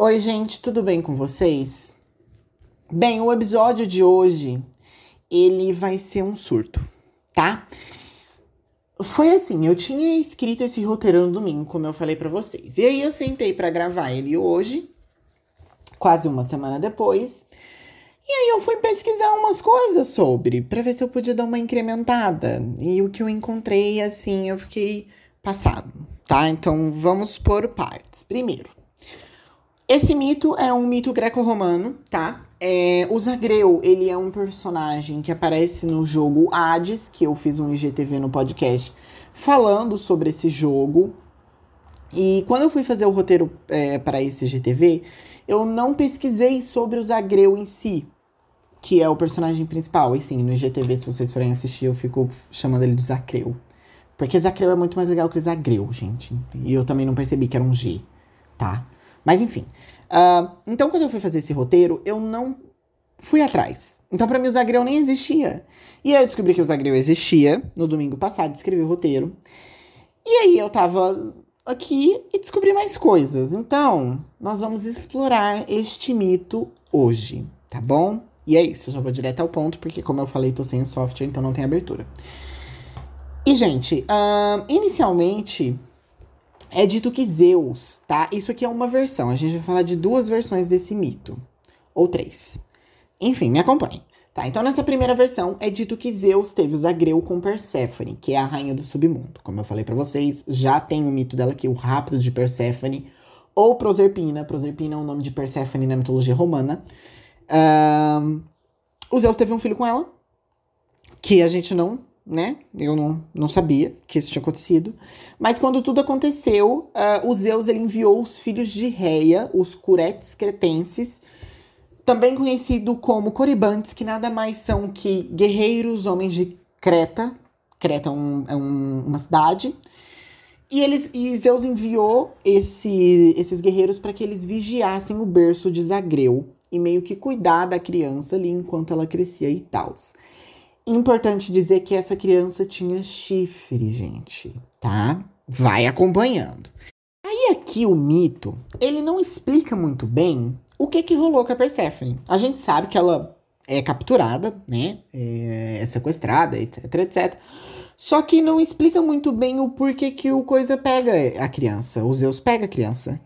Oi, gente, tudo bem com vocês? Bem, o episódio de hoje, ele vai ser um surto, tá? Foi assim, eu tinha escrito esse roteiro no domingo, como eu falei para vocês. E aí eu sentei para gravar ele hoje, quase uma semana depois. E aí eu fui pesquisar umas coisas sobre, para ver se eu podia dar uma incrementada. E o que eu encontrei, assim, eu fiquei passado, tá? Então vamos por partes. Primeiro, esse mito é um mito greco-romano, tá? É, o Zagreu, ele é um personagem que aparece no jogo Hades, que eu fiz um IGTV no podcast falando sobre esse jogo. E quando eu fui fazer o roteiro é, para esse IGTV, eu não pesquisei sobre o Zagreu em si, que é o personagem principal. E sim, no IGTV, se vocês forem assistir, eu fico chamando ele de Zacreu. Porque Zacreu é muito mais legal que Zagreu, gente. E eu também não percebi que era um G, tá? Mas enfim. Uh, então, quando eu fui fazer esse roteiro, eu não fui atrás. Então, para mim, o Zagreu nem existia. E aí eu descobri que o Zagreu existia no domingo passado, escrevi o roteiro. E aí eu tava aqui e descobri mais coisas. Então, nós vamos explorar este mito hoje, tá bom? E é isso, eu já vou direto ao ponto, porque como eu falei, tô sem software, então não tem abertura. E, gente, uh, inicialmente, é dito que Zeus, tá? Isso aqui é uma versão. A gente vai falar de duas versões desse mito. Ou três. Enfim, me acompanhe. Tá, então nessa primeira versão é dito que Zeus teve o Zagreu com Perséfone, que é a rainha do submundo. Como eu falei para vocês, já tem o mito dela aqui, o rápido de Perséfone, ou Proserpina. Proserpina é o nome de Perséfone na mitologia romana. Um, o Zeus teve um filho com ela, que a gente não né? Eu não, não sabia que isso tinha acontecido. Mas quando tudo aconteceu, uh, o Zeus ele enviou os filhos de Reia, os Curetes Cretenses, também conhecido como Coribantes, que nada mais são que guerreiros, homens de Creta. Creta é, um, é um, uma cidade. E, eles, e Zeus enviou esse, esses guerreiros para que eles vigiassem o berço de Zagreu e meio que cuidar da criança ali enquanto ela crescia e tal. Importante dizer que essa criança tinha chifre, gente, tá? Vai acompanhando. Aí aqui o mito, ele não explica muito bem o que que rolou com a Persephone. A gente sabe que ela é capturada, né? É sequestrada, etc, etc. Só que não explica muito bem o porquê que o coisa pega a criança. O Zeus pega a criança.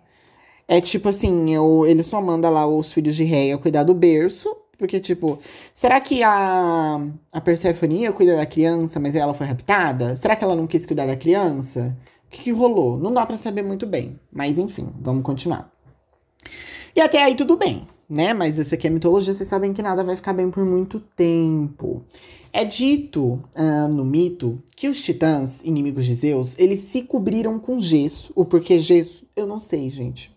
É tipo assim, eu, ele só manda lá os filhos de Reia cuidar do berço porque, tipo, será que a, a Persephone cuida da criança, mas ela foi raptada? Será que ela não quis cuidar da criança? O que, que rolou? Não dá para saber muito bem. Mas enfim, vamos continuar. E até aí tudo bem, né? Mas essa aqui é mitologia, vocês sabem que nada vai ficar bem por muito tempo. É dito uh, no mito que os titãs, inimigos de Zeus, eles se cobriram com gesso. O porquê gesso, eu não sei, gente.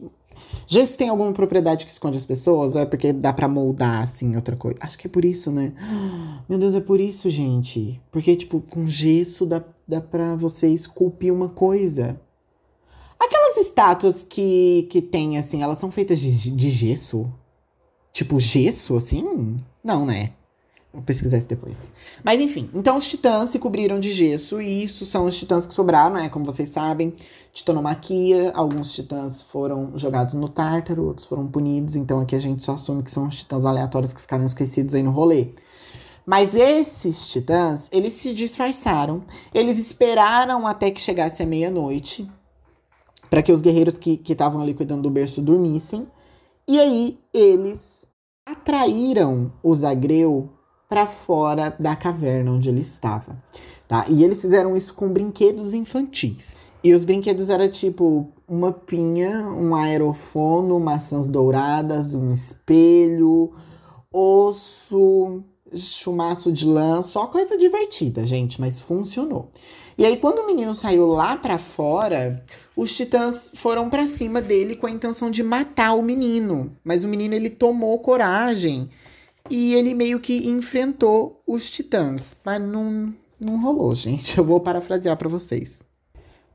Gesso tem alguma propriedade que esconde as pessoas? Ou é porque dá pra moldar, assim, outra coisa? Acho que é por isso, né? Meu Deus, é por isso, gente. Porque, tipo, com gesso dá, dá pra você esculpir uma coisa. Aquelas estátuas que, que tem, assim, elas são feitas de, de gesso? Tipo, gesso, assim? Não, né? Vou pesquisar isso depois. Mas enfim, então os titãs se cobriram de gesso, e isso são os titãs que sobraram, né? Como vocês sabem, titanomaquia. Alguns titãs foram jogados no Tártaro, outros foram punidos. Então aqui a gente só assume que são os titãs aleatórios que ficaram esquecidos aí no rolê. Mas esses titãs, eles se disfarçaram. Eles esperaram até que chegasse a meia-noite. para que os guerreiros que estavam ali cuidando do berço dormissem. E aí eles atraíram o Zagreu para fora da caverna onde ele estava, tá? E eles fizeram isso com brinquedos infantis. E os brinquedos eram tipo uma pinha, um aerofono, maçãs douradas, um espelho, osso, chumaço de lã, só coisa divertida, gente, mas funcionou. E aí quando o menino saiu lá para fora, os titãs foram para cima dele com a intenção de matar o menino, mas o menino ele tomou coragem e ele meio que enfrentou os titãs, mas não, não rolou, gente. Eu vou parafrasear para vocês.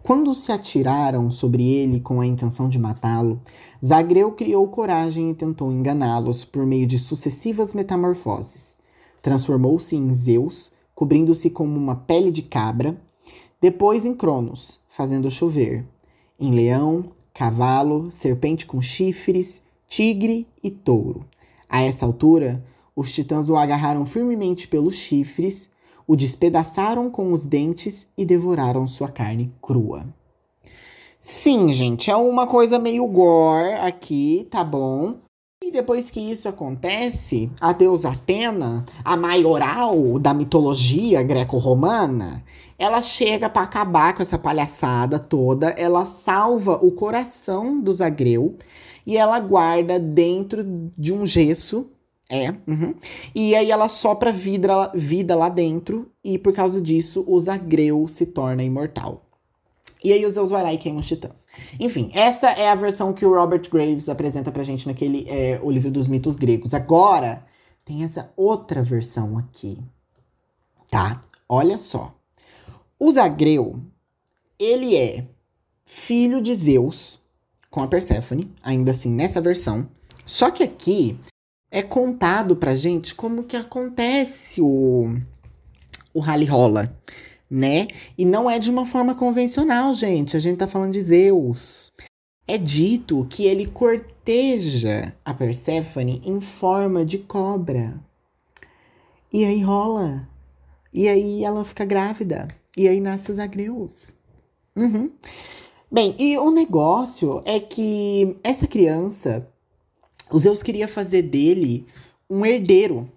Quando se atiraram sobre ele com a intenção de matá-lo, Zagreu criou coragem e tentou enganá-los por meio de sucessivas metamorfoses. Transformou-se em Zeus, cobrindo-se como uma pele de cabra, depois em Cronos, fazendo chover, em leão, cavalo, serpente com chifres, tigre e touro. A essa altura, os titãs o agarraram firmemente pelos chifres, o despedaçaram com os dentes e devoraram sua carne crua. Sim, gente, é uma coisa meio gore aqui, tá bom? E depois que isso acontece, a deusa Atena, a maioral da mitologia greco-romana, ela chega para acabar com essa palhaçada toda, ela salva o coração do Zagreu e ela guarda dentro de um gesso é. Uhum. E aí ela sopra vida, vida lá dentro. E por causa disso, o Zagreu se torna imortal. E aí o Zeus vai lá e queima os titãs. Enfim, essa é a versão que o Robert Graves apresenta pra gente naquele é, o livro dos mitos gregos. Agora, tem essa outra versão aqui. Tá? Olha só. O Zagreu, ele é filho de Zeus com a Perséfone, ainda assim nessa versão. Só que aqui é contado pra gente como que acontece o, o rally rola né? E não é de uma forma convencional, gente. A gente tá falando de Zeus. É dito que ele corteja a Perséfone em forma de cobra. E aí rola. E aí ela fica grávida. E aí nasce os agreus. Uhum. Bem, e o negócio é que essa criança, os Zeus queria fazer dele um herdeiro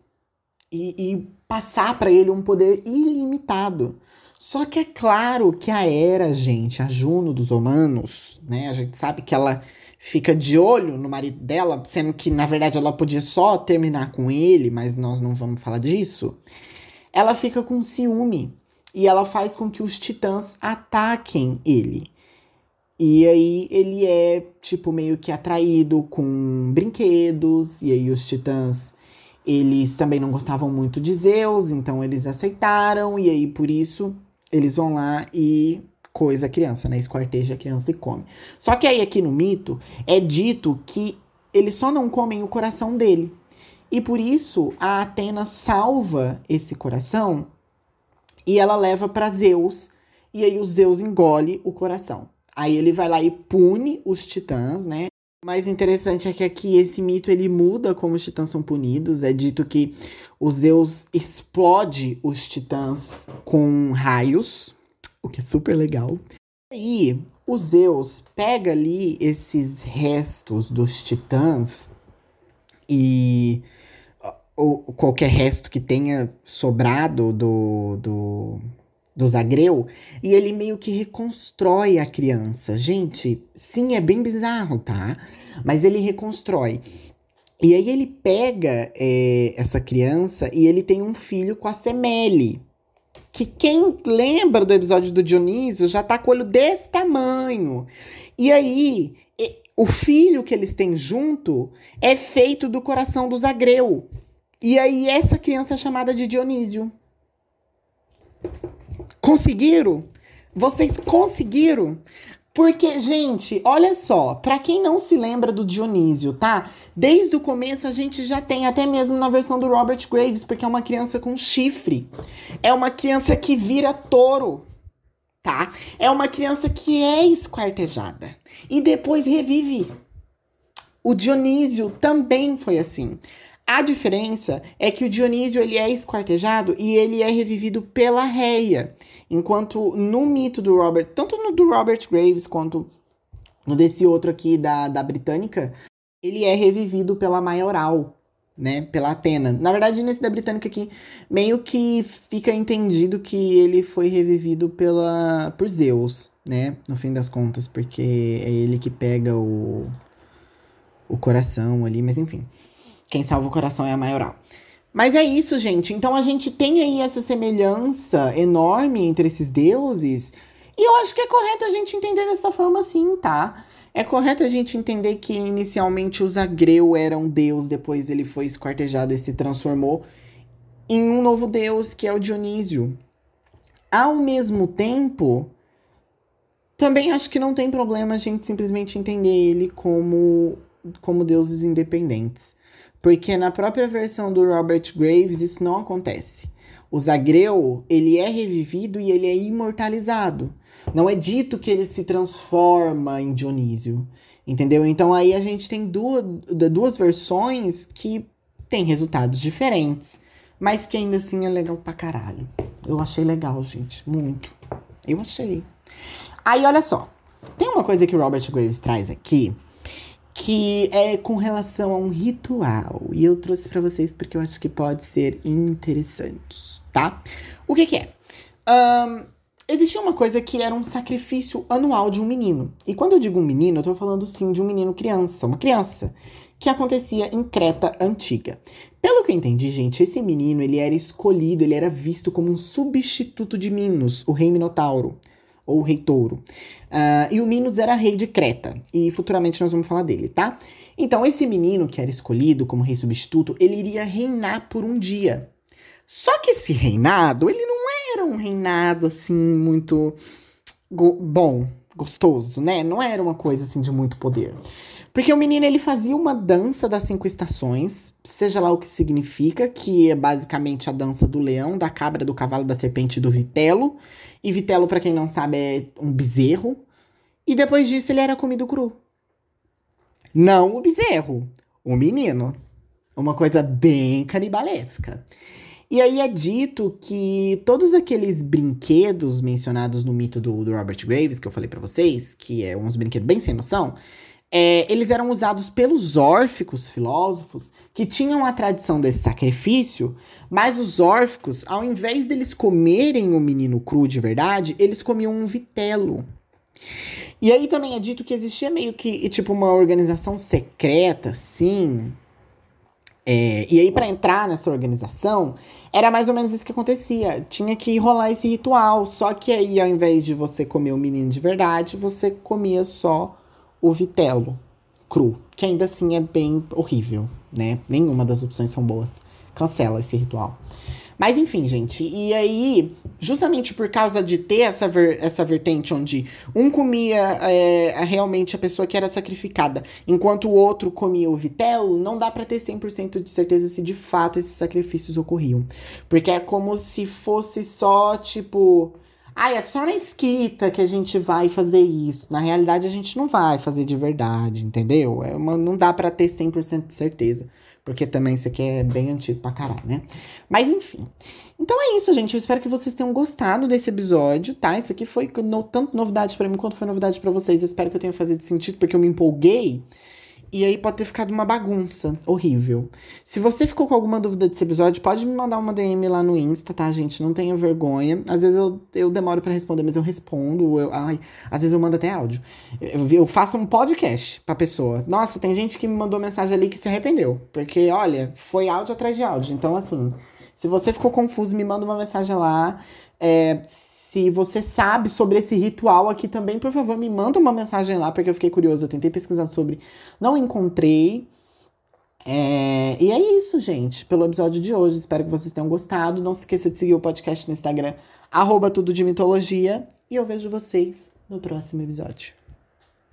e, e passar para ele um poder ilimitado. Só que é claro que a Hera, gente, a Juno dos humanos, né? A gente sabe que ela fica de olho no marido dela, sendo que na verdade ela podia só terminar com ele, mas nós não vamos falar disso. Ela fica com ciúme e ela faz com que os titãs ataquem ele. E aí ele é, tipo, meio que atraído com brinquedos, e aí os titãs, eles também não gostavam muito de Zeus, então eles aceitaram, e aí por isso eles vão lá e coisa a criança, né? Esquarteja a criança e come. Só que aí aqui no mito é dito que eles só não comem o coração dele. E por isso a Atena salva esse coração e ela leva para Zeus. E aí o Zeus engole o coração. Aí ele vai lá e pune os titãs, né? O mais interessante é que aqui esse mito ele muda como os titãs são punidos. É dito que o Zeus explode os titãs com raios, o que é super legal. E o Zeus pega ali esses restos dos titãs e ou qualquer resto que tenha sobrado do, do do Zagreu, e ele meio que reconstrói a criança. Gente, sim, é bem bizarro, tá? Mas ele reconstrói. E aí ele pega é, essa criança e ele tem um filho com a Semele. Que quem lembra do episódio do Dionísio já tá com o olho desse tamanho. E aí, o filho que eles têm junto é feito do coração do Zagreu. E aí, essa criança é chamada de Dionísio. Conseguiram? Vocês conseguiram? Porque, gente, olha só, para quem não se lembra do Dionísio, tá? Desde o começo a gente já tem, até mesmo na versão do Robert Graves, porque é uma criança com chifre. É uma criança que vira touro, tá? É uma criança que é esquartejada e depois revive. O Dionísio também foi assim. A diferença é que o Dionísio ele é esquartejado e ele é revivido pela Reia, enquanto no mito do Robert, tanto no do Robert Graves quanto no desse outro aqui da, da britânica, ele é revivido pela maioral, né, pela Atena. Na verdade, nesse da britânica aqui, meio que fica entendido que ele foi revivido pela por Zeus, né, no fim das contas, porque é ele que pega o o coração ali, mas enfim. Quem salva o coração é a maioral. Mas é isso, gente. Então a gente tem aí essa semelhança enorme entre esses deuses. E eu acho que é correto a gente entender dessa forma assim, tá? É correto a gente entender que inicialmente o Zagreu era um deus, depois ele foi esquartejado e se transformou em um novo deus, que é o Dionísio. Ao mesmo tempo, também acho que não tem problema a gente simplesmente entender ele como, como deuses independentes. Porque na própria versão do Robert Graves isso não acontece. O Zagreu, ele é revivido e ele é imortalizado. Não é dito que ele se transforma em Dionísio. Entendeu? Então aí a gente tem duas, duas versões que têm resultados diferentes, mas que ainda assim é legal pra caralho. Eu achei legal, gente, muito. Eu achei. Aí olha só, tem uma coisa que o Robert Graves traz aqui que é com relação a um ritual. E eu trouxe para vocês porque eu acho que pode ser interessante, tá? O que, que é? Um, existia uma coisa que era um sacrifício anual de um menino. E quando eu digo um menino, eu tô falando sim de um menino criança, uma criança, que acontecia em Creta antiga. Pelo que eu entendi, gente, esse menino ele era escolhido, ele era visto como um substituto de Minos, o rei Minotauro ou rei touro. Uh, e o Minos era rei de Creta, e futuramente nós vamos falar dele, tá? Então, esse menino que era escolhido como rei substituto, ele iria reinar por um dia. Só que esse reinado, ele não era um reinado assim muito bom, gostoso, né? Não era uma coisa assim de muito poder. Porque o menino ele fazia uma dança das cinco estações, seja lá o que significa, que é basicamente a dança do leão, da cabra, do cavalo, da serpente e do vitelo. E vitelo, para quem não sabe, é um bezerro. E depois disso ele era comido cru. Não o bezerro, o menino. Uma coisa bem canibalesca. E aí é dito que todos aqueles brinquedos mencionados no mito do, do Robert Graves, que eu falei para vocês, que é uns brinquedos bem sem noção, é, eles eram usados pelos órficos filósofos que tinham a tradição desse sacrifício, mas os órficos, ao invés deles comerem o menino cru de verdade, eles comiam um vitelo. E aí também é dito que existia meio que, tipo, uma organização secreta, sim, é, e aí, para entrar nessa organização, era mais ou menos isso que acontecia. Tinha que rolar esse ritual. Só que aí, ao invés de você comer o menino de verdade, você comia só o vitelo cru. Que ainda assim é bem horrível, né? Nenhuma das opções são boas. Cancela esse ritual. Mas enfim, gente, e aí, justamente por causa de ter essa, ver, essa vertente onde um comia é, realmente a pessoa que era sacrificada, enquanto o outro comia o vitelo, não dá para ter 100% de certeza se de fato esses sacrifícios ocorriam. Porque é como se fosse só, tipo. Ah, é só na escrita que a gente vai fazer isso. Na realidade, a gente não vai fazer de verdade, entendeu? É uma, não dá para ter 100% de certeza. Porque também isso aqui é bem antigo pra caralho, né? Mas enfim. Então é isso, gente. Eu espero que vocês tenham gostado desse episódio, tá? Isso aqui foi no, tanto novidade para mim quanto foi novidade para vocês. Eu espero que eu tenha feito sentido, porque eu me empolguei. E aí pode ter ficado uma bagunça horrível. Se você ficou com alguma dúvida desse episódio, pode me mandar uma DM lá no Insta, tá, gente? Não tenha vergonha. Às vezes eu, eu demoro para responder, mas eu respondo. Eu, ai, às vezes eu mando até áudio. Eu, eu faço um podcast pra pessoa. Nossa, tem gente que me mandou mensagem ali que se arrependeu. Porque, olha, foi áudio atrás de áudio. Então, assim, se você ficou confuso, me manda uma mensagem lá. É, se você sabe sobre esse ritual aqui também, por favor, me manda uma mensagem lá, porque eu fiquei curioso. Eu tentei pesquisar sobre, não encontrei. É, e é isso, gente, pelo episódio de hoje. Espero que vocês tenham gostado. Não se esqueça de seguir o podcast no Instagram, arroba tudo de mitologia. E eu vejo vocês no próximo episódio.